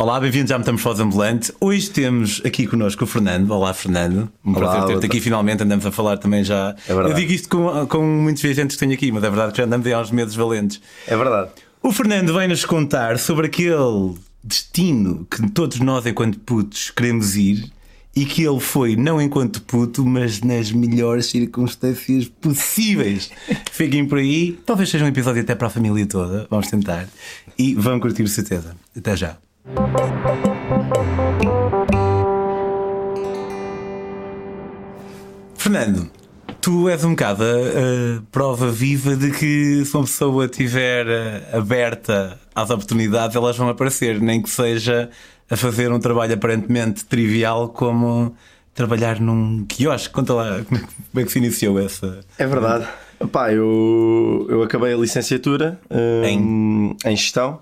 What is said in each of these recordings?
Olá, bem-vindos à Metamorfose Ambulante. Hoje temos aqui connosco o Fernando. Olá, Fernando. Um Olá, prazer ter-te aqui. Finalmente andamos a falar também já. É verdade. Eu digo isto com, com muitos viajantes que tenho aqui, mas é verdade que já andamos aí há uns meses valentes. É verdade. O Fernando vai-nos contar sobre aquele destino que todos nós, enquanto putos, queremos ir e que ele foi não enquanto puto, mas nas melhores circunstâncias possíveis. Fiquem por aí. Talvez seja um episódio até para a família toda. Vamos tentar. E vão curtir certeza. Até já. Fernando, tu és um bocado a, a prova viva de que se uma pessoa estiver eh, aberta às oportunidades, elas vão aparecer, nem que seja a fazer um trabalho aparentemente trivial como trabalhar num quiosque. Conta lá como é, que- é se iniciou essa. É verdade. Pá, eu, eu acabei a licenciatura hum, em gestão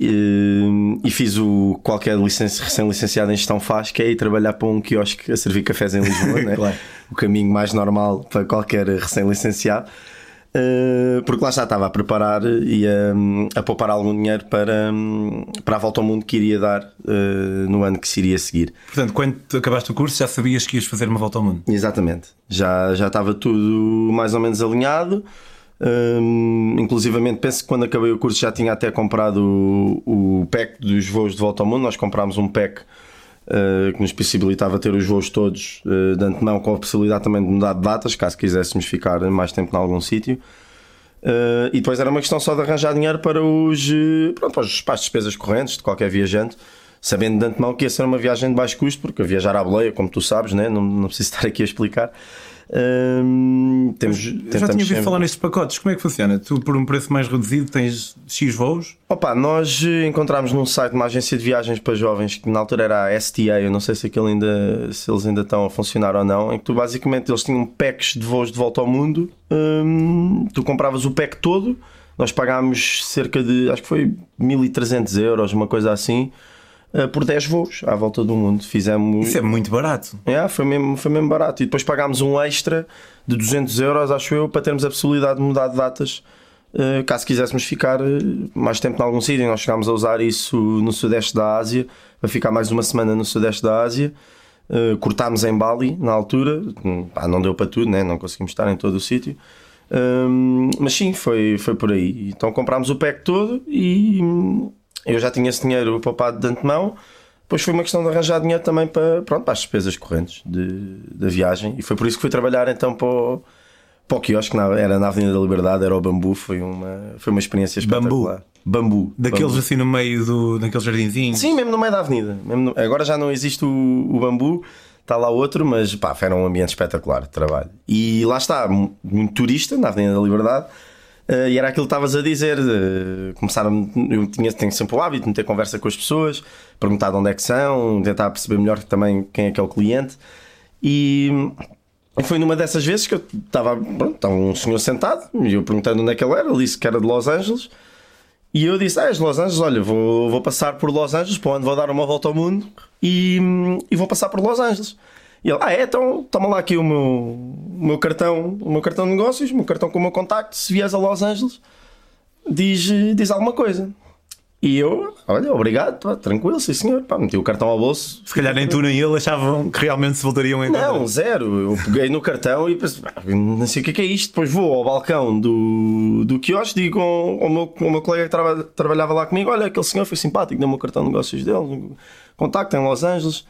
e, e fiz o qualquer licenci- recém-licenciado em gestão faz, que é ir trabalhar para um quiosque a servir cafés em Lisboa, né? Claro. o caminho mais normal para qualquer recém-licenciado. Uh, porque lá já estava a preparar e a, a poupar algum dinheiro para, para a volta ao mundo que iria dar uh, no ano que se iria seguir. Portanto, quando acabaste o curso, já sabias que ias fazer uma volta ao mundo. Exatamente. Já, já estava tudo mais ou menos alinhado. Hum, inclusivamente, penso que quando acabei o curso já tinha até comprado o, o pack dos voos de volta ao mundo. Nós comprámos um pack uh, que nos possibilitava ter os voos todos uh, de antemão, com a possibilidade também de mudar de datas, caso quiséssemos ficar mais tempo em algum sítio. Uh, e depois era uma questão só de arranjar dinheiro para os pronto, para, os, para as despesas correntes de qualquer viajante, sabendo de antemão que ia ser uma viagem de baixo custo, porque viajar à boleia, como tu sabes, né? não, não preciso estar aqui a explicar. Um, temos, Eu já tinha ouvido sempre- falar nestes pacotes. Como é que funciona? Tu, por um preço mais reduzido, tens X voos? Opa, nós eh, encontramos num site uma agência de viagens para jovens que na altura era a STA, eu não sei se, aquilo ainda, se eles ainda estão a funcionar ou não, em que tu basicamente eles tinham packs de voos de volta ao mundo, hum, tu compravas o pack todo, nós pagámos cerca de, acho que foi 1300 euros, uma coisa assim, eh, por 10 voos à volta do mundo. Fizemos. Isso é muito barato. É, foi, mesmo, foi mesmo barato. E depois pagámos um extra de 200 euros, acho eu, para termos a possibilidade de mudar de datas. eh, caso quiséssemos ficar eh, mais tempo em algum sítio, nós chegámos a usar isso no Sudeste da Ásia, para ficar mais uma semana no Sudeste da Ásia. Cortámos em Bali na altura, Hum, pá, não deu para tudo, né? não conseguimos estar em todo o sítio. Hum, mas sim, foi, foi por aí. Então comprámos o pack todo e hum, eu já tinha esse dinheiro poupado de antemão. Depois foi uma questão de arranjar dinheiro também para, pronto, para as despesas correntes de, da viagem. E foi por isso que fui trabalhar então para o, para o quiosque, na- era na Avenida da Liberdade, era o Bambu. Foi uma, foi uma experiência Bambu? espetacular. Bambu. Daqueles Bambu. assim no meio do, daqueles jardinzinhos. Sim, mesmo no meio da avenida. No- agora já não existe o, o bambu, está lá outro, mas pá, era um ambiente espetacular de trabalho. E lá está, mu- muito turista na Avenida da Liberdade. Eh, e era aquilo que estavas a dizer. eh, começaram, eu tinha, tenho sempre o hábito de ter conversa com as pessoas, perguntar de onde é que são, tentar perceber melhor também quem é que é o cliente. E foi numa dessas vezes que eu estava, pronto, um senhor sentado e eu perguntando onde é que ele era, ele disse que era de Los Angeles. E eu disse: Ah, és de Los Angeles, olha, vou, vou passar por Los Angeles, para onde vou dar uma volta ao mundo e, e vou passar por Los Angeles. E ele: Ah, é, então toma lá aqui o meu, o meu cartão, o meu cartão de negócios, o meu cartão com o meu contacto. Se vieres a Los Angeles, diz, diz alguma coisa. E eu, olha, obrigado, pá, tranquilo, sim senhor. Pá, meti o cartão ao bolso, Se calhar nem tu nem ele achavam que realmente se voltariam a encontrar. não, zero. Eu peguei no cartão e pensei, "Ah, não sei o que é que é isto. Depois vou ao balcão do, do quiosque, digo ao, ao meu, ao meu colega que traba- trabalhava lá comigo: Olha, aquele senhor foi simpático, deu-me o cartão de negócios dele, contacto em Los Angeles.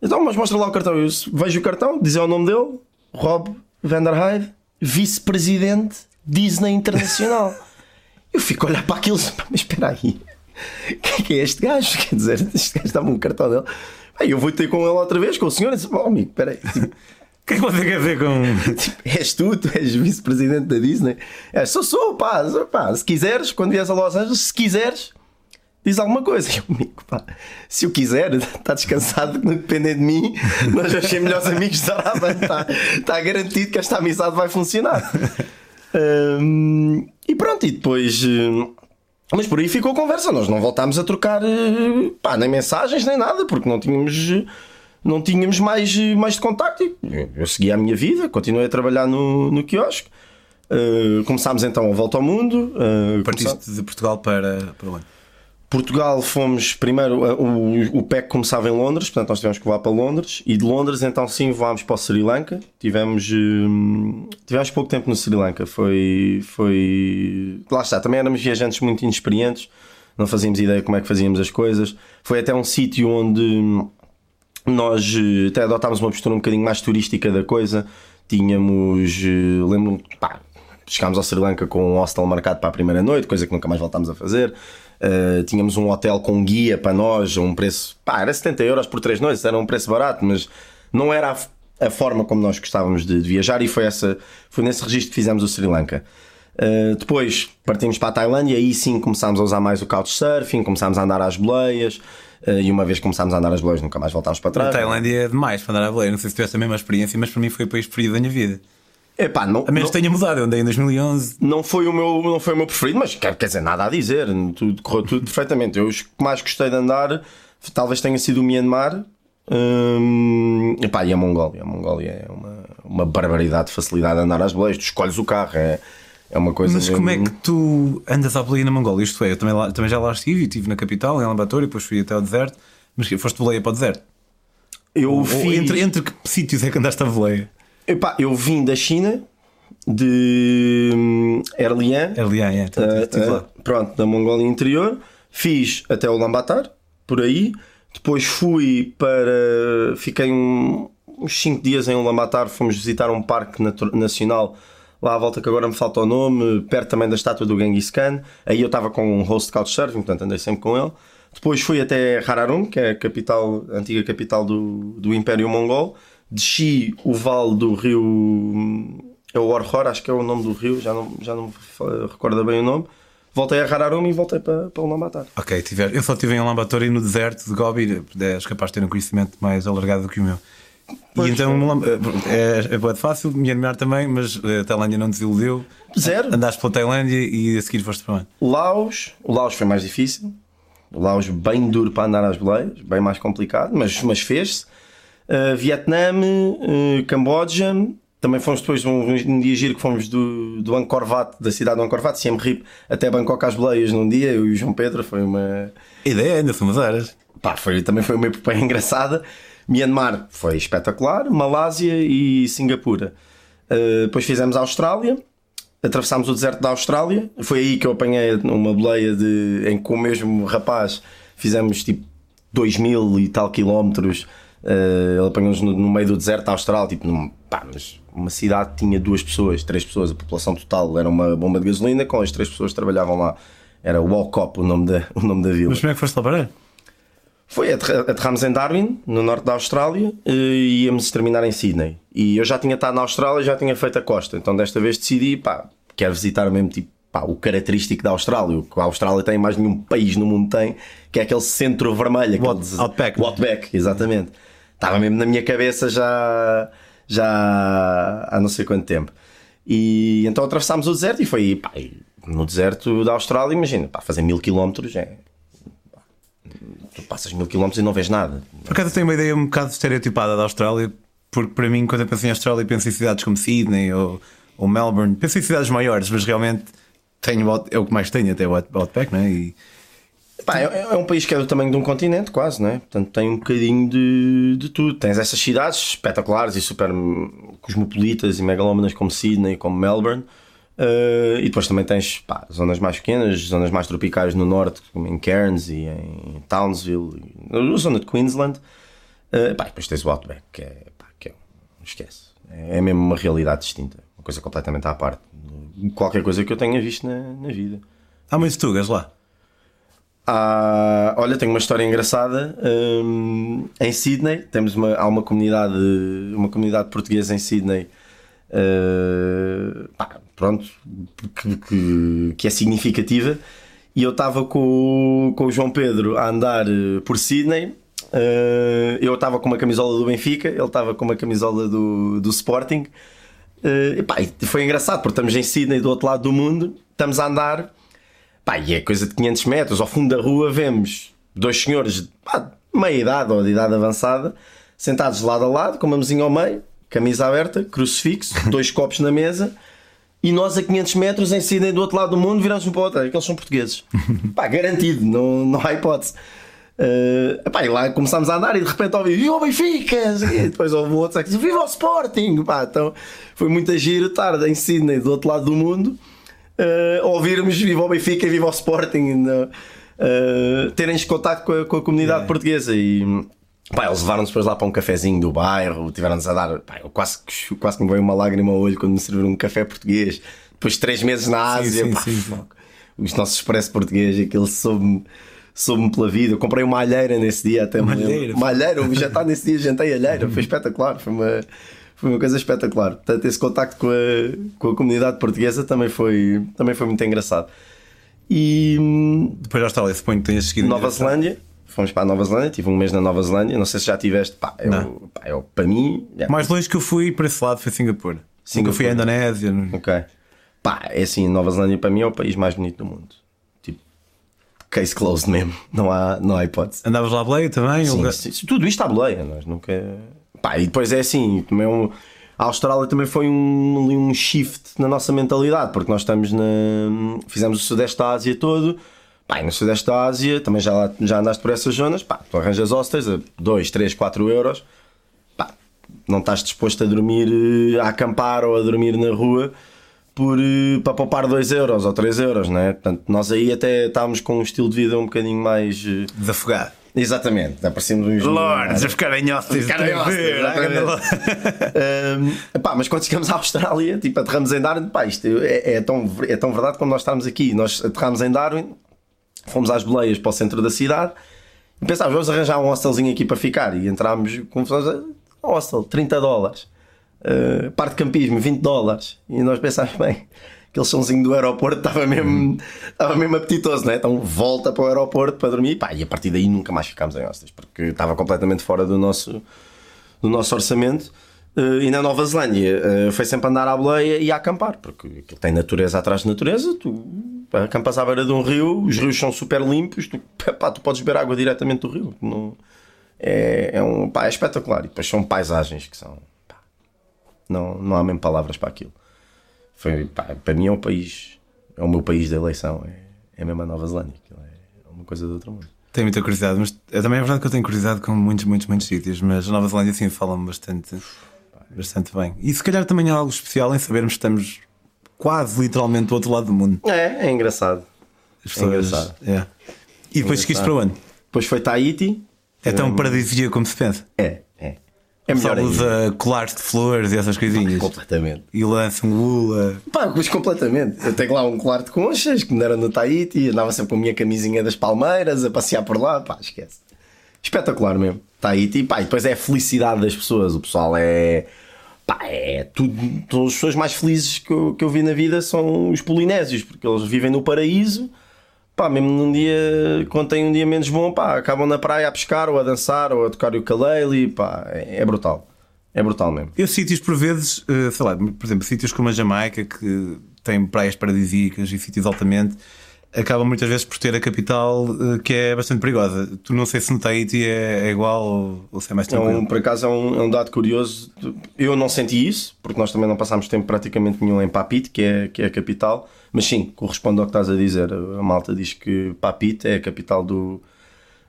Então, mas mostra lá o cartão. Eu vejo o cartão, dizer o nome dele: Rob Vanderhyde, vice-presidente Disney Internacional. Eu fico a olhar para aquilo, mas espera aí. Quem é que é este gajo? Quer dizer, este gajo dá-me um cartão dele. Aí eu vou ter com ele outra vez, com o senhor, e disse: Oh, amigo, espera aí. Tipo, O que é que você quer dizer com. Tipo, és tu, tu és vice-presidente da Disney. É, sou, sou, pá, sou, pá. Se quiseres, quando vieres a Los Angeles, se quiseres, diz alguma coisa. E eu, amigo, pá, se eu quiser, está descansado não depender de mim. Nós vamos ser melhores amigos de Araba. Está, está garantido que esta amizade vai funcionar. Hum, e pronto, e depois. hum, mas por aí ficou a conversa. Nós não voltámos a trocar eh, pá, nem mensagens nem nada, porque não tínhamos. Não tínhamos mais, mais de contacto. Eu segui a minha vida, continuei a trabalhar no, no quiosque. Eh, começámos então a volta ao mundo. começámos- Partiste de Portugal para, para onde? Portugal fomos primeiro, o, o PEC começava em Londres, portanto nós tivemos que voar para Londres e de Londres então sim voámos para o Sri Lanka. Tivemos, hum, tivemos pouco tempo no Sri Lanka, foi, foi. Lá está, também éramos viajantes muito inexperientes, não fazíamos ideia como é que fazíamos as coisas. Foi até um sítio onde nós eh, até adotámos uma postura um bocadinho mais turística da coisa. Tínhamos, eh, lembro-me, pá, chegámos ao Sri Lanka com um hostel marcado para a primeira noite, coisa que nunca mais voltámos a fazer. Uh, tínhamos um hotel com guia para nós, um preço, pá, era 70 euros por três noites, era um preço barato, mas não era a, a forma como nós gostávamos de, de, viajar e foi, essa, foi nesse registro que fizemos o Sri Lanka. Uh, depois partimos para a Tailândia e aí sim começámos a usar mais o couchsurfing, começámos a andar às boleias. Uh, e uma vez começámos a andar às boleias, nunca mais voltámos para trás. A Tailândia é demais para andar à boleia. Não sei se tivesse a mesma experiência, mas para mim foi o país preferido da minha vida. Epá, não, a menos não, tenha mudado, eu andei em 2011. Não foi o meu, não foi o meu preferido, mas quer, quer dizer, nada a dizer. Tudo, correu tudo perfeitamente. Eu os que mais gostei de andar talvez tenha sido o Myanmar hum, epá, e a Mongólia. A Mongólia é uma, uma barbaridade de facilidade de andar às boleias. Tu escolhes o carro, é, é uma coisa. Mas mesmo... como é que tu andas à boleia na Mongólia? Isto é, eu também, lá, também já lá estive, estive na capital, em Ulaanbaatar, e depois fui até ao deserto. Mas foste boleia para o deserto? Eu Ou, fiz... entre, entre que sítios é que andaste a boleia? Epá, eu vim da China de hum, Erlian. Erlian, é. Uh, uh, pronto, da Mongólia Interior. Fiz até o Lambatar, por aí. Depois fui para. Fiquei um, uns 5 dias em Ulaanbaatar. Fomos visitar um parque nacional lá à volta que agora me falta o nome, perto também da estátua do Genghis Khan. Aí eu estava com um host couchsurfing, portanto andei sempre com ele. Depois fui até Hararum, que é a capital, a antiga capital do, do Império Mongol. Desci o vale do rio é o Orhor, acho que é o nome do rio, já não, já não recordo bem o nome. Voltei a Hararum e voltei para, para Ulaanbaatar. Ok, tiver. eu só estive em Ulaanbaatar e no deserto de Gobi, és capaz de ter um conhecimento mais alargado do que o meu. Pois e então é, é, é fácil, Myanmar também, mas a Tailândia não desiludiu. Zero. Andaste pela Tailândia e a seguir foste para onde? Laos, o Laos foi mais difícil. O Laos bem duro para andar às boleias, bem mais complicado, mas, mas fez-se. Uh, Vietnã, uh, Camboja, também fomos depois um, um dia giro que fomos do, do Angkor Wat, da cidade do Angkor Wat, Siem Reap, até Bangkok às boleias num dia, eu e o João Pedro, foi uma... Ideia, ainda somos eras. Pá, foi, também foi uma epopeia engraçada. Myanmar foi espetacular, Malásia e Singapura. Uh, depois fizemos a Austrália, atravessámos o deserto da Austrália, foi aí que eu apanhei uma boleia de, em que com o mesmo rapaz fizemos tipo 2 mil e tal quilómetros Uh, ele apanhou-nos no, no, meio do deserto da Austrália, tipo, num, pá, mas uma cidade tinha duas pessoas, três pessoas, a população total era uma bomba de gasolina, com as três pessoas que trabalhavam lá. Era Walcop o nome da, o nome da vila. Mas como é que foste lá parar? Foi, aterramos em Darwin, no norte da Austrália, e íamos terminar em Sydney. E eu já tinha estado na Austrália, já tinha feito a costa, então desta vez decidi, pá, quero visitar mesmo tipo pá, o característico da Austrália, o que a Austrália tem mais nenhum país no mundo tem, que é aquele centro vermelho, aquele Outback. Né? Outback, exatamente estava mesmo na minha cabeça já, já há não sei quanto tempo. E então atravessámos o deserto e foi pá, no deserto da Austrália, imagina, pá, fazer mil quilómetros é. Tu passas mil quilómetros e não vês nada. Por acaso tenho uma ideia um bocado estereotipada da Austrália, porque para mim, quando eu penso em Austrália, penso em cidades como Sydney ou, ou Melbourne, penso em cidades maiores, mas realmente tenho, é o que mais tenho até o Outback, não é? E, Pá, é, é, um país que é do tamanho de um continente, quase, né? Portanto, tem um bocadinho de, de tudo. Tens essas cidades espetaculares e super cosmopolitas e megalómanas como Sydney, como Melbourne. Uh, e depois também tens pá, zonas mais pequenas, zonas mais tropicais no norte, como em Cairns e em Townsville, na zona de Queensland. Uh, pá, depois tens o Outback, que é, pá, que é esquece. É, é mesmo uma realidade distinta, uma coisa completamente à parte. Qualquer coisa que eu tenha visto na, na vida. Há muitos tugas lá. Há, olha, tenho uma história engraçada. Um, em Sydney, temos uma, há uma comunidade, uma comunidade portuguesa em Sydney. Uh, pá, pronto, que, que, que, é significativa. E eu estava com, com o João Pedro a andar por Sydney. Uh, eu estava com uma camisola do Benfica, ele estava com uma camisola do, do Sporting. Uh, e pá, foi engraçado porque estamos em Sydney, do outro lado do mundo, estamos a andar Pá, e é coisa de 500 metros. Ao fundo da rua vemos dois senhores de meia idade ou de idade avançada, sentados lado a lado, com uma mesinha ao meio, camisa aberta, crucifixo, dois copos na mesa e nós a 500 metros em Sydney do outro lado do mundo viramos um para o outro, é eles são portugueses. pá, garantido, não, não há hipótese. Uh, epá, e lá começámos a andar e de repente ouvi Viva o Benfica! E depois houve outro que disse Viva o Sporting! Pá, então foi muita giro tarde em Sydney, do outro lado do mundo, uh, ouvirmos Viva o Benfica e Viva o Sporting, uh, terem contato com a, com a comunidade é. portuguesa. E pá, eles levaram-nos depois lá para um cafezinho do bairro, tiveram-nos a dar. Pá, eu quase, quase que me veio uma lágrima ao olho quando me serviram um café português. Depois de três meses na Ásia, sim, pá, sim, os nossos expresso português, aquele soube-me soube pela vida. Eu comprei uma alheira nesse dia até Malheira. Uma alheira, já está nesse dia, jantei alheira, foi espetacular, foi uma, foi uma coisa espetacular. Portanto, esse contacto com a, com a comunidade portuguesa também foi, também foi muito engraçado. E depois da Austrália, suponho que tenhas seguido. Nova Zelândia, fomos para a Nova Zelândia, tive um mês na Nova Zelândia, não sei se já tiveste, pá, eu, pá, eu, para mim. Mais longe que eu fui para esse lado foi Singapura. Singapura. Eu fui à Indonésia. Ok. Pá, é assim, Nova Zelândia para mim é o país mais bonito do mundo case closed mesmo. Não há, não há hipótese. Andavas lá a boleia também? Sim, tudo isto à boleia. Nós nunca. Pá, e depois é assim, também é um... a Austrália também foi um, um shift na nossa mentalidade, porque nós estamos na. Fizemos o Sudeste da Ásia todo. Pá, no Sudeste da Ásia também já, já andaste por essas zonas. Pá, tu arranjas hostels a 2, 3, 4 euros. Pá, não estás disposto a dormir, eh, a acampar ou a dormir na rua por, eh, para poupar 2 euros ou 3 euros, não é? Portanto, nós aí até estávamos com um estilo de vida um bocadinho mais eh, desafogado. Exatamente, aparecemos uns. Lords, a ficar em hostes. Ficar em hostes, um, pá, mas quando chegamos à Austrália, tipo, aterramos em Darwin, pá, isto é, é, tão, é tão verdade como nós estamos aqui. Nós aterramos em Darwin, fomos às boleias para o centro da cidade e pensávamos, vamos arranjar um hostelzinho aqui para ficar. E entrámos com hostel, 30 dólares. Uh, parte de campismo, 20 dólares. E nós pensámos, bem, aquele somzinho do aeroporto estava mesmo, estava mesmo apetitoso, né? Então volta para o aeroporto para dormir. Pá, e a partir daí nunca mais ficámos em hostas, porque estava completamente fora do nosso, do nosso orçamento. Uh, e na Nova Zelândia uh, foi sempre andar à boleia e a acampar, porque tem natureza atrás de natureza. Tu acampas à beira de um rio, os rios são super limpos, tu, pá, tu podes beber água diretamente do rio. Não, é, é, um, pá, é espetacular. E depois são paisagens que são não, não há mesmo palavras para aquilo. Foi, pá, para mim é o país, é o meu país da eleição, é, é mesmo a Nova Zelândia. É uma coisa do outro mundo. Tenho muita curiosidade, mas é também é verdade que eu tenho curiosidade com muitos, muitos, muitos sítios, mas a Nova Zelândia sim fala-me bastante, bastante bem. E se calhar também há algo especial em sabermos que estamos quase literalmente do outro lado do mundo. É, é engraçado. As pessoas, é engraçado. É. E depois seguiste para onde? Depois foi Tahiti. É tão paradisíaco como se pensa. É, é melhor usa colares de flores e essas coisinhas. Completamente. E lança um gula. Pá, mas completamente. Eu tenho lá um colar de conchas que me deram no Tahiti, andava sempre com a minha camisinha das palmeiras a passear por lá. Pá, esquece. Espetacular mesmo. Tahiti, pá, e depois é a felicidade das pessoas. O pessoal é. Pá, é tudo. As pessoas mais felizes que eu, que eu vi na vida são os polinésios, porque eles vivem no paraíso pá, mesmo num dia, quando tem um dia menos bom, pá, acabam na praia a pescar ou a dançar ou a tocar o ukulele, pá, é, é brutal. É brutal mesmo. Eu sítios por vezes, eh, sei lá, por exemplo, sítios como a Jamaica que tem praias paradisíacas e sítios altamente acabam muitas vezes por ter a capital eh, que é bastante perigosa. Tu não sei se no Tahiti é, é igual ou, ou se é mais tranquilo. É um, por acaso é um, é um, dado curioso. Eu não senti isso, porque nós também não passámos tempo praticamente nenhum em Papite, que é, que é a capital. Mas sim, corresponde ao que estás a dizer. A malta diz que Papite é a capital do,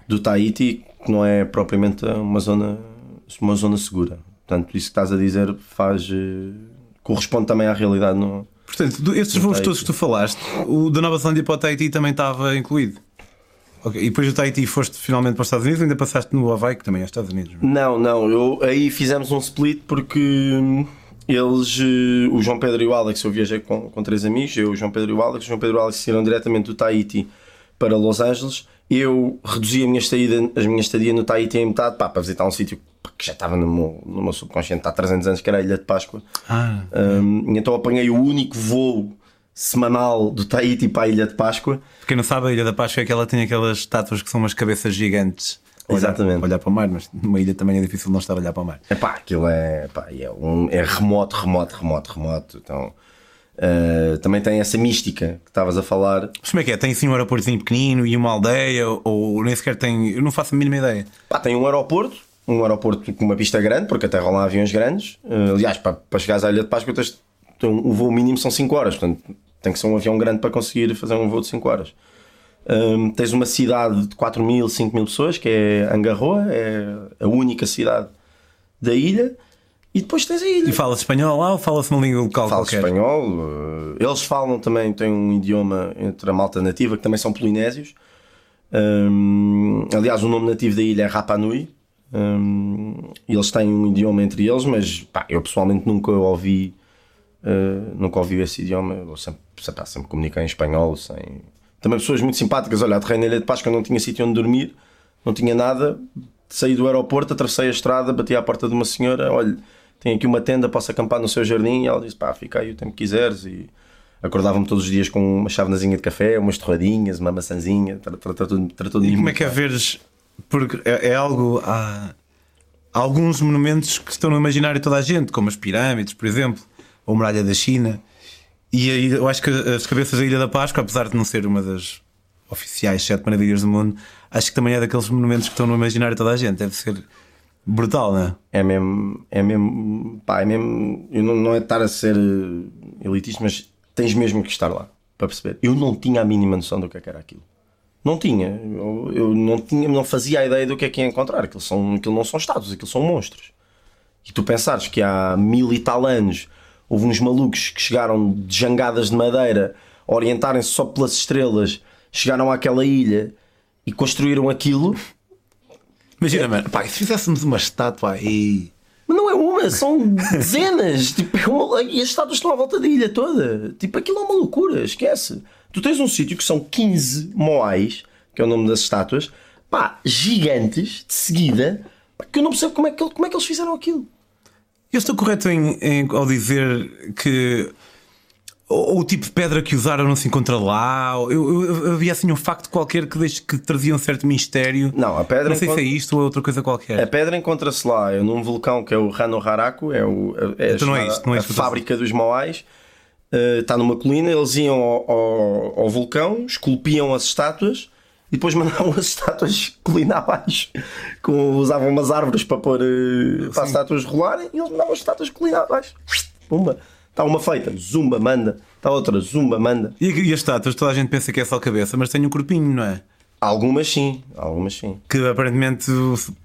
do Tahiti, que não é propriamente uma zona, uma zona segura. Portanto, isso que estás a dizer faz. Eh, corresponde também à realidade no, Portanto, estes voos todos que tu falaste, o da Nova Zelândia para o Tahiti também estava incluído. Okay. E depois do Tahiti foste finalmente para os Estados Unidos ou ainda passaste no Hawaii, que também é Estados Unidos? Não, não, eu, aí fizemos um split porque hum, eles, eh, o João Pedro e o Alex, eu viajei com, com três amigos, eu, o João Pedro e o Alex, o João Pedro e o Alex saíram diretamente do Tahiti para Los Angeles. Eu reduzi a minha estadia, a minha estadia no Tahiti em metade pá, para visitar um sítio que já estava no meu, no meu subconsciente há 300 anos, que era a Ilha de Páscoa. Ah, um, então apanhei o único voo semanal do Tahiti para a Ilha de Páscoa. Quem não sabe, a Ilha da Páscoa é que ela tem aquelas estátuas que são umas cabeças gigantes. Exatamente. Olhar, olhar para o mar, mas numa ilha também é difícil não estar a olhar para o mar. É pá, aquilo é, pá, é, um, é remoto, remoto, remoto, remoto. Então. Uh, também tem essa mística que estavas a falar. Mas como é que é? Tem assim um aeroportozinho pequenino e uma aldeia? Ou nem sequer tem. Eu não faço a mínima ideia. Pá, tem um aeroporto um aeroporto com uma pista grande, porque até rolam aviões grandes. Uh, aliás, para, para chegares à Ilha de Páscoa tens um- o voo mínimo são 5 horas, portanto tem que ser um avião grande para conseguir fazer um voo de 5 horas. Hum, tens uma cidade de 4 mil, 5 mil pessoas, que é Angarroa, é a única cidade da ilha, e depois tens a ilha. E fala-se espanhol lá ou fala-se uma língua local Fala-se qualquer? espanhol, eh, eles falam também, têm um idioma entre a malta nativa, que também são polinésios. Hum, aliás, o nome nativo da ilha é Rapa Nui. Hum, eles têm um idioma entre eles, mas pá, eu pessoalmente nunca ouvi, eh, nunca ouvi esse idioma. Eu sempre, sempre, sempre comuniquei em espanhol. Sem... Também pessoas muito simpáticas. Olha, aterrei na Ilha de Páscoa, não tinha sítio onde dormir, não tinha nada. Saí do aeroporto, atravessei a estrada, bati à porta de uma senhora. Olha, tenho aqui uma tenda, posso acampar no seu jardim? E ela disse: pá, fica aí o tempo que quiseres. E acordava-me todos os dias com uma chávenazinha de café, umas torradinhas, uma maçãzinha, tra- tra- E como é que é veres? Porque é, é algo. Há, há alguns monumentos que estão no imaginário de toda a gente, como as pirâmides, por exemplo, ou a muralha da China. E aí eu acho que as cabeças da Ilha da Páscoa, apesar de não ser uma das oficiais sete maravilhas do mundo, acho que também é daqueles monumentos que estão no imaginário de toda a gente. Deve ser brutal, não é? Mesmo, é mesmo, pá, é mesmo. Eu não, não é estar a ser eh, elitista, mas tens mesmo que estar lá para perceber. Eu não tinha a mínima noção do que é que era aquilo. Não tinha. Eu, eu não tinha, não fazia a ideia do que é que ia encontrar. Aquilo, são, aquilo não são estados, aquilo são monstros. E tu pensares que há mil e tal anos houve uns malucos que chegaram de jangadas de madeira, orientarem-se só pelas estrelas, chegaram àquela ilha e construíram aquilo. Imagina, mano, pá, se fizéssemos uma estátua aí. Mas não é uma, são dezenas. tipo, é uma- e as estátuas estão à volta da ilha toda. Tipo, aquilo é uma loucura, esquece. Tu tens um sítio que são 15 moais, que é o nome das estátuas, pá, gigantes, de seguida, que eu não percebo como é que, como é que eles fizeram aquilo. Eu estou correto em, em- ao dizer que o, o tipo de pedra que usaram não se encontra lá? Eu, eu- eu havia assim um facto qualquer que, deixe, que trazia um certo mistério. Não, a pedra Não sei encontra- se é isto ou é outra coisa qualquer. A pedra encontra-se lá, é num vulcão que é o Rano Haraku, é, o, é, a Então é isto, não é a fábrica dos Moais. Uh, está numa colina, eles iam ao, ao- ao vulcão, esculpiam as estátuas e depois mandavam as estátuas colina abaixo. Com, usavam umas árvores para pôr uh, para as estátuas rolarem e eles mandavam as estátuas colina abaixo. Pumba! Está uma feita, zumba, manda. Está outra, zumba, manda. E, e as estátuas, toda a gente pensa que é só a cabeça, mas tem um corpinho, não é? Algumas sim, algumas sim. Que aparentemente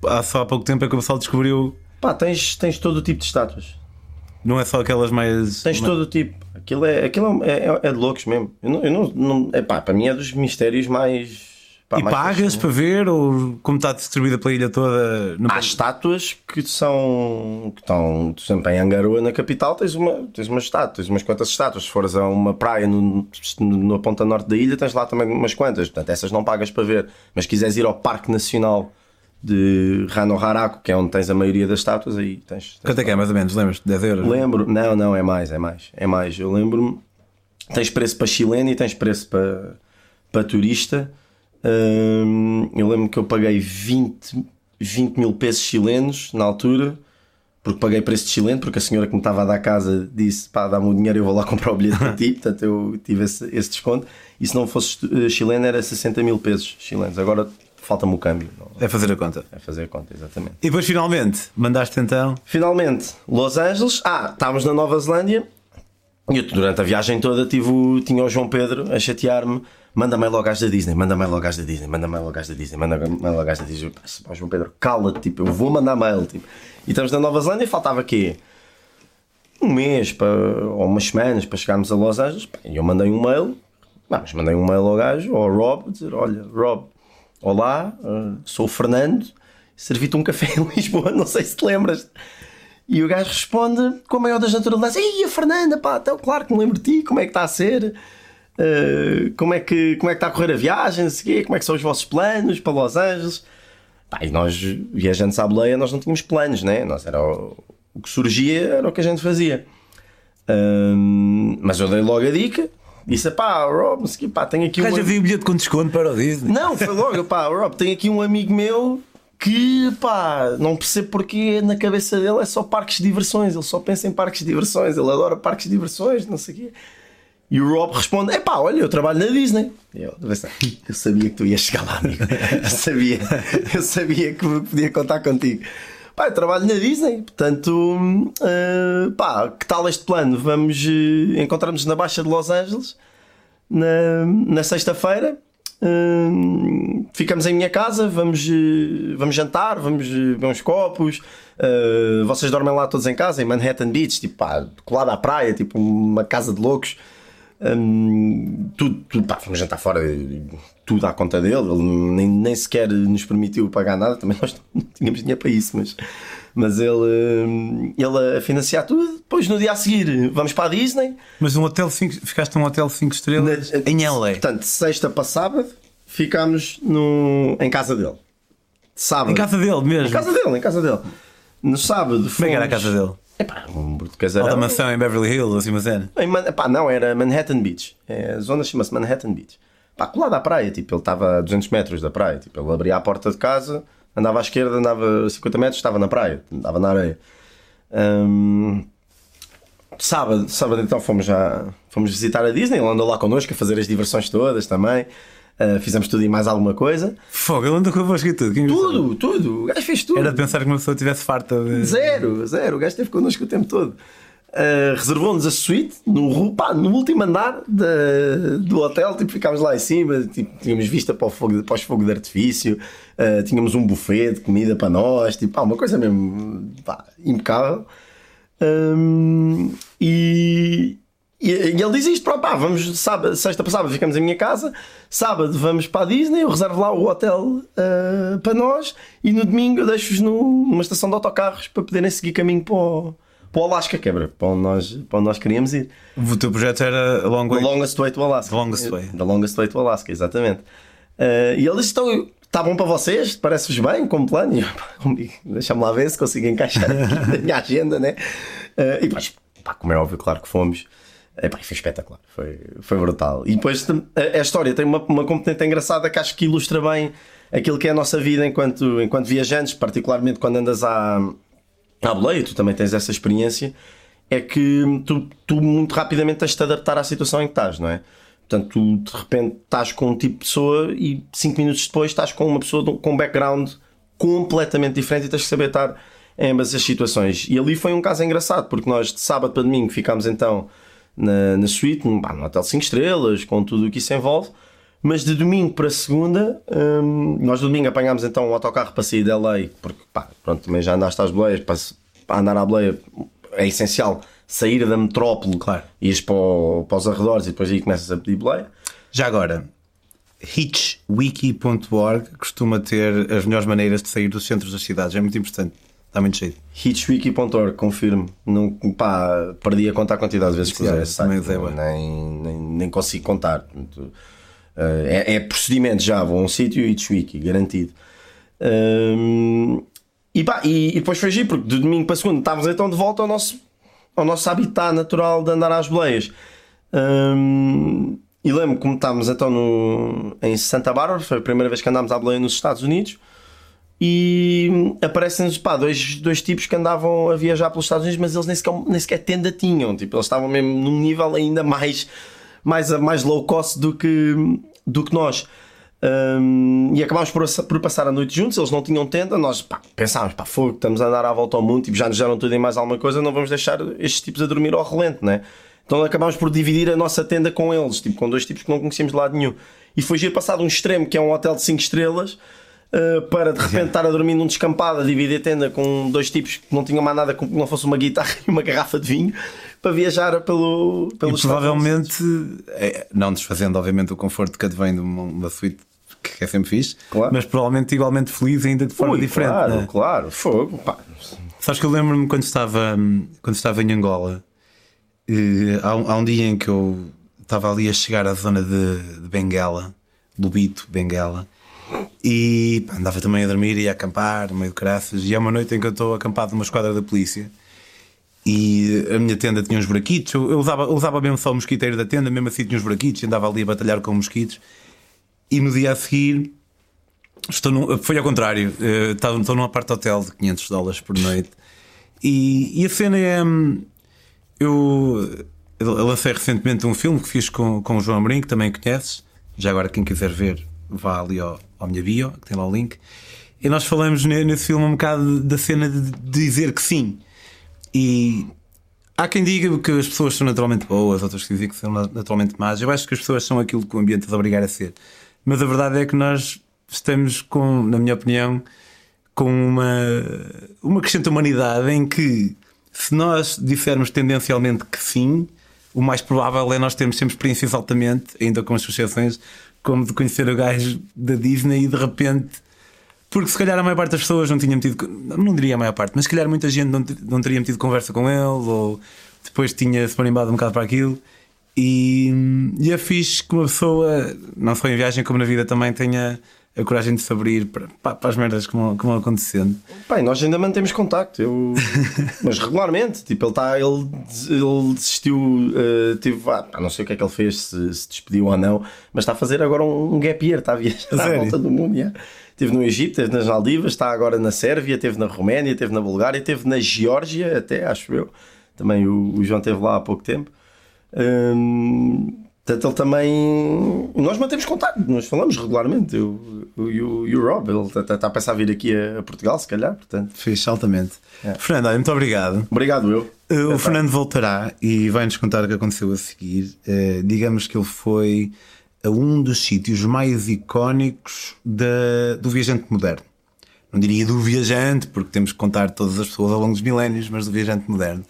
há só há pouco tempo é que o pessoal descobriu. Pá, tens, tens todo o tipo de estátuas. Não é só aquelas mais. Tens todo o tipo. Aquilo é, aquilo é, é, é de loucos mesmo. Eu não, eu não, não- é pá, para mim é dos mistérios mais. Pá, E pagas para ver ou como está distribuída pela ilha toda? Há estátuas que são. que estão, por exemplo, em Angaroa, na capital, tens uma, tens uma estátua, tens umas quantas estátuas. Se fores a uma praia no, no- na ponta norte da ilha, tens lá também umas quantas. Portanto, essas não pagas para ver. Mas se quiseres ir ao Parque Nacional de Rano Haraku, que é onde tens a maioria das estátuas, aí tens. tens Quanto é que é, mais ou menos? Lembras-te? 10 euros? Lembro, não, não, é mais, é mais, é mais. Eu lembro-me, tens preço para chileno e tens preço para, para turista. Eu lembro que eu paguei 20, 20 mil pesos chilenos na altura, porque paguei preço de chileno, porque a senhora que me estava a dar casa disse: pá, dá-me o dinheiro, eu vou lá comprar o bilhete para ti. Portanto, eu tive esse, esse desconto. E se não fosse eh, chileno, era 60 mil pesos chilenos. Agora falta-me o câmbio. É fazer a conta. é fazer a conta, exatamente. E depois finalmente mandaste então. Finalmente, Los Angeles. Ah, estávamos na Nova Zelândia. E eu, durante a viagem toda, tive, o- tinha o João Pedro a chatear-me. Manda mail ao gajo da Disney, manda mail ao gajo da Disney, manda mail ao gajo da Disney, manda mail ao gajo da Disney. "Pá, João Pedro, cala-te, tipo, eu vou mandar mail. Tipo. E estamos na Nova Zelândia e faltava quê? Um mês para, ou umas semanas para chegarmos a Los Angeles. E eu mandei um mail, mas mandei um mail ao gajo, ao Rob, dizer: Olha, Rob, olá, eh, sou o Fernando, servi-te um café em Lisboa, não sei se te lembras. E o gajo responde com a maior das naturalidades: Ei, a Fernanda, pá, então, claro que me lembro de ti, como é que está a ser? Eh, como, é que, como é que está a correr a viagem? o quê, Como é que são os vossos planos para Los Angeles? Pá, e nós, viajantes à boleia, nós não tínhamos planos, né? Nós era o, o que surgia, era o que a gente fazia. Hum, mas eu dei logo a dica, disse: pá, Rob, o quê, pá, tenho aqui O um. havia um bilhete com desconto para o Disney. Não, foi logo, pá, Rob, tem aqui um amigo meu que, pá, não percebo porque na cabeça dele é só parques de diversões, ele só pensa em parques de diversões, ele adora parques de diversões, não sei o quê. E o Rob responde: é pá, olha, eu trabalho na Disney. Eu, eu sabia que tu ias chegar lá, amigo. Eu sabia, eu sabia que podia contar contigo. Pá, eu trabalho na Disney, portanto, uh, pá, que tal este plano? Vamos uh, encontrarmos na Baixa de Los Angeles na, na sexta-feira. Uh, ficamos em minha casa, vamos, vamos jantar, vamos ver uns copos. vocês dormem lá todos em casa, em Manhattan Beach, tipo, pá, colado à praia, tipo uma casa de loucos. Um, tudo, tudo pá, fomos jantar fora, tudo à conta dele. Ele nem, nem sequer nos permitiu pagar nada. Também nós não tínhamos dinheiro para isso, mas, mas ele, ele a financiar tudo. Depois no dia a seguir vamos para a Disney. Mas um hotel cinco, ficaste num hotel 5 estrelas Na, em LA. Portanto, sexta para sábado ficámos no, em casa dele. Sábado. Em casa dele mesmo? Em casa dele, em casa dele. No sábado fomos... Como é que era a casa dele? Epá, um bruto casarão. Alta mansão em Beverly Hills, assim uma cena. Em Man... Epá, não, era Manhattan Beach. É, a zona chama-se Manhattan Beach. Pá, colado à praia, tipo, ele estava a 200 metros da praia. Tipo, ele abria a porta de casa, andava à esquerda, andava 50 metros, estava na praia, andava na areia. Um... Sábado, sábado então fomos já fomos visitar a Disney, ele andou lá connosco a fazer as diversões todas também. Uh, fizemos tudo e mais alguma coisa. Fogo, ele andou convosco e tudo. Quem tudo, tudo. O gajo fez tudo. Era de pensar que uma pessoa tivesse farta de. Zero, zero. O gajo esteve connosco o tempo todo. Uh, reservou-nos a suíte no, pá, no último andar de, do hotel. Tipo, ficámos lá em cima, tipo, tínhamos vista para, o fogo, para os fogos de artifício, uh, tínhamos um buffet de comida para nós, tipo, pá, uma coisa mesmo pá, impecável. Um, e, e, e ele diz isto: pá, vamos, sábado, sexta para sábado ficamos em minha casa, sábado vamos para a Disney, eu reservo lá o hotel uh, para nós e no domingo eu deixo-vos numa estação de autocarros para poderem seguir caminho para o, para o Alasca, quebra, para onde, nós, para onde nós queríamos ir. O teu projeto era Long Way. The Longest Way to Alaska. The Longest Way. The Longest Way to Alaska, exatamente. Uh, e ele disse: então, está bom para vocês? Parece-vos bem como plano? Deixa-me lá ver se consigo encaixar aqui na minha agenda, né? Uh, e depois, pá, como é óbvio, claro que fomos. Epá, foi espetacular, foi, foi brutal. E depois a, a história tem uma, uma componente engraçada que acho que ilustra bem aquilo que é a nossa vida enquanto, enquanto viajantes, particularmente quando andas à, à boleia, tu também tens essa experiência. É que tu, tu muito rapidamente tens de te adaptar à situação em que estás, não é? Portanto, tu de repente estás com um tipo de pessoa e cinco minutos depois estás com uma pessoa com um background completamente diferente e tens que saber estar em ambas as situações. E ali foi um caso engraçado, porque nós de sábado para domingo ficámos então na, na suíte, num, num hotel 5 estrelas, com tudo o que isso envolve. Mas de domingo para segunda, hum, nós de domingo apanhámos então um autocarro para sair da lei, porque pá, pronto, também já andaste às boleias, para, para andar à boleia é essencial sair da metrópole, claro. ires para, o, para os arredores e depois aí começas a pedir boleia. Já agora, hitchwiki.org costuma ter as melhores maneiras de sair dos centros das cidades, é muito importante. Está muito cheio. Hitchwiki.org, confirmo. Não, pá, perdi a contar a quantidade de vezes que usei esse site. Nem, nem, nem consigo contar. É, é procedimento já, vou a um sítio Hitchwiki, garantido. Um, e, pá, e, e, depois foi giro, porque de domingo para segunda estávamos então de volta ao nosso, ao nosso habitat natural de andar às boleias. Um, e lembro como estávamos então no, em Santa Bárbara, foi a primeira vez que andámos à boleia nos Estados Unidos e aparecem-nos dois, dois tipos que andavam a viajar pelos Estados Unidos, mas eles nem sequer, nem sequer tenda tinham, tipo, eles estavam mesmo num nível ainda mais, mais, mais low cost do que, do que nós. Um, e acabámos por, por, passar a noite juntos, eles não tinham tenda, nós pá, pensámos, pá, fogo, estamos a andar à volta ao mundo, tipo, já nos deram tudo e mais alguma coisa, não vamos deixar estes tipos a dormir ao relento, né? Então acabámos por dividir a nossa tenda com eles, tipo, com dois tipos que não conhecíamos de lado nenhum. E foi giro passado um extremo, que é um hotel de 5 estrelas, Uh, para de repente estar a dormir num descampado, a dividir a tenda com dois tipos que não tinham mais nada que não fosse uma guitarra e uma garrafa de vinho para viajar pelo, pelo E provavelmente, é, não desfazendo obviamente o conforto que advém de uma, uma suíte que é sempre fixe, claro. mas provavelmente igualmente feliz ainda de forma Ui, diferente. Claro, né? claro, fogo. Pá. Sabes que eu lembro-me quando estava, quando estava em Angola, eh, há, um, há um dia em que eu estava ali a chegar à zona de, de Benguela, Lubito, Benguela, e pá, andava também a dormir e a acampar, meio caraças. E há uma noite em que eu estou acampado numa esquadra da polícia e a minha tenda tinha uns buraquitos. Eu, usava, eu usava mesmo só o mosquiteiro da tenda, mesmo assim tinha uns buraquitos, e andava ali a batalhar com mosquitos. E no dia a seguir, estou num, foi ao contrário, eh, estou, estou num hotel de 500 dólares por noite. E, e a cena é. Eu, eu lancei recentemente um filme que fiz com, com o João Amorim, que também conheces. Já agora, quem quiser ver, vá ali ao, ao minha bio, que tem lá o link. E nós falamos nesse filme um bocado da cena de dizer que sim. E há quem diga que as pessoas são naturalmente boas, outras que dizem que são naturalmente más. Eu acho que as pessoas são aquilo que o ambiente as obrigar a ser. Mas a verdade é que nós estamos com, na minha opinião, com uma, uma crescente humanidade em que se nós dissermos tendencialmente que sim, o mais provável é nós termos sempre experiências altamente, ainda com as sucessões, como de conhecer o gajo da Disney e de repente. Porque se calhar a maior parte das pessoas não tinha metido. Não diria a maior parte, mas se calhar muita gente não, não teria metido conversa com ele ou depois tinha-se marimbado um bocado para aquilo. E, e é fixe que uma pessoa, não só em viagem como na vida, também tenha a coragem de se abrir para, para as merdas que vão, que vão acontecendo. Pai, nós ainda mantemos contacto, eu... mas regularmente. Tipo, ele, está ele, ele desistiu, uh, tive, ah, não sei o que é que ele fez, se, se despediu ou não, mas está a fazer agora um, um gap year, está a viajar à volta do mundo. Yeah. Esteve no Egito, esteve nas Maldivas, está agora na Sérvia, esteve na Roménia, esteve na Bulgária, esteve na Geórgia, até acho eu. Também o, o João esteve lá há pouco tempo. Hum, Portanto, ele também. Nós mantemos contato, nós falamos regularmente. Eu, eu, eu, e o Rob, ele está, está a pensar vir aqui a, Portugal, se calhar. Portanto. Fiz altamente. É. Fernando, olha, muito obrigado. Obrigado, eu. O é Fernando voltará e vai-nos contar o que aconteceu a seguir. Uh, digamos que ele foi a um dos sítios mais icónicos da, do viajante moderno. Não diria do viajante, porque temos que contar todas as pessoas ao longo dos milénios, mas do viajante moderno.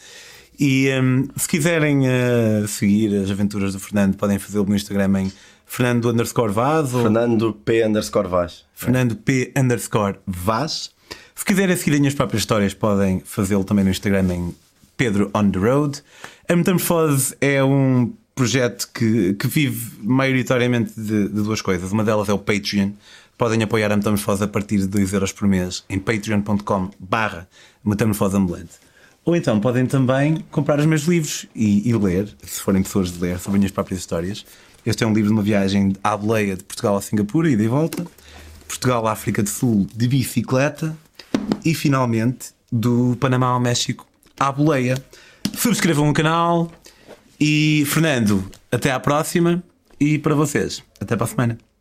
E um, se quiserem uh, seguir as aventuras do Fernando, podem fazê-lo no Instagram em Fernando underscore Vaz ou... Fernando P underscore Vaz. Fernando P underscore Vaz. Se quiserem seguir as minhas próprias histórias, podem fazê-lo também no Instagram em Pedro on the Road. A Metamorfose é um projeto que, que vive maioritariamente de, de, duas coisas. Uma delas é o Patreon. Podem apoiar a Metamorfose a partir de 2€ euros por mês em patreon.com barra Metamorfose Ambulante. Ou então podem também comprar os meus livros e, e, ler, se forem pessoas de ler, sobre as minhas próprias histórias. Este é um livro de uma viagem à boleia de Portugal a Singapura, ida e volta, Portugal à África do Sul de bicicleta e finalmente do Panamá ao México à boleia. Subscrevam o canal e Fernando, até à próxima e para vocês, até para a semana.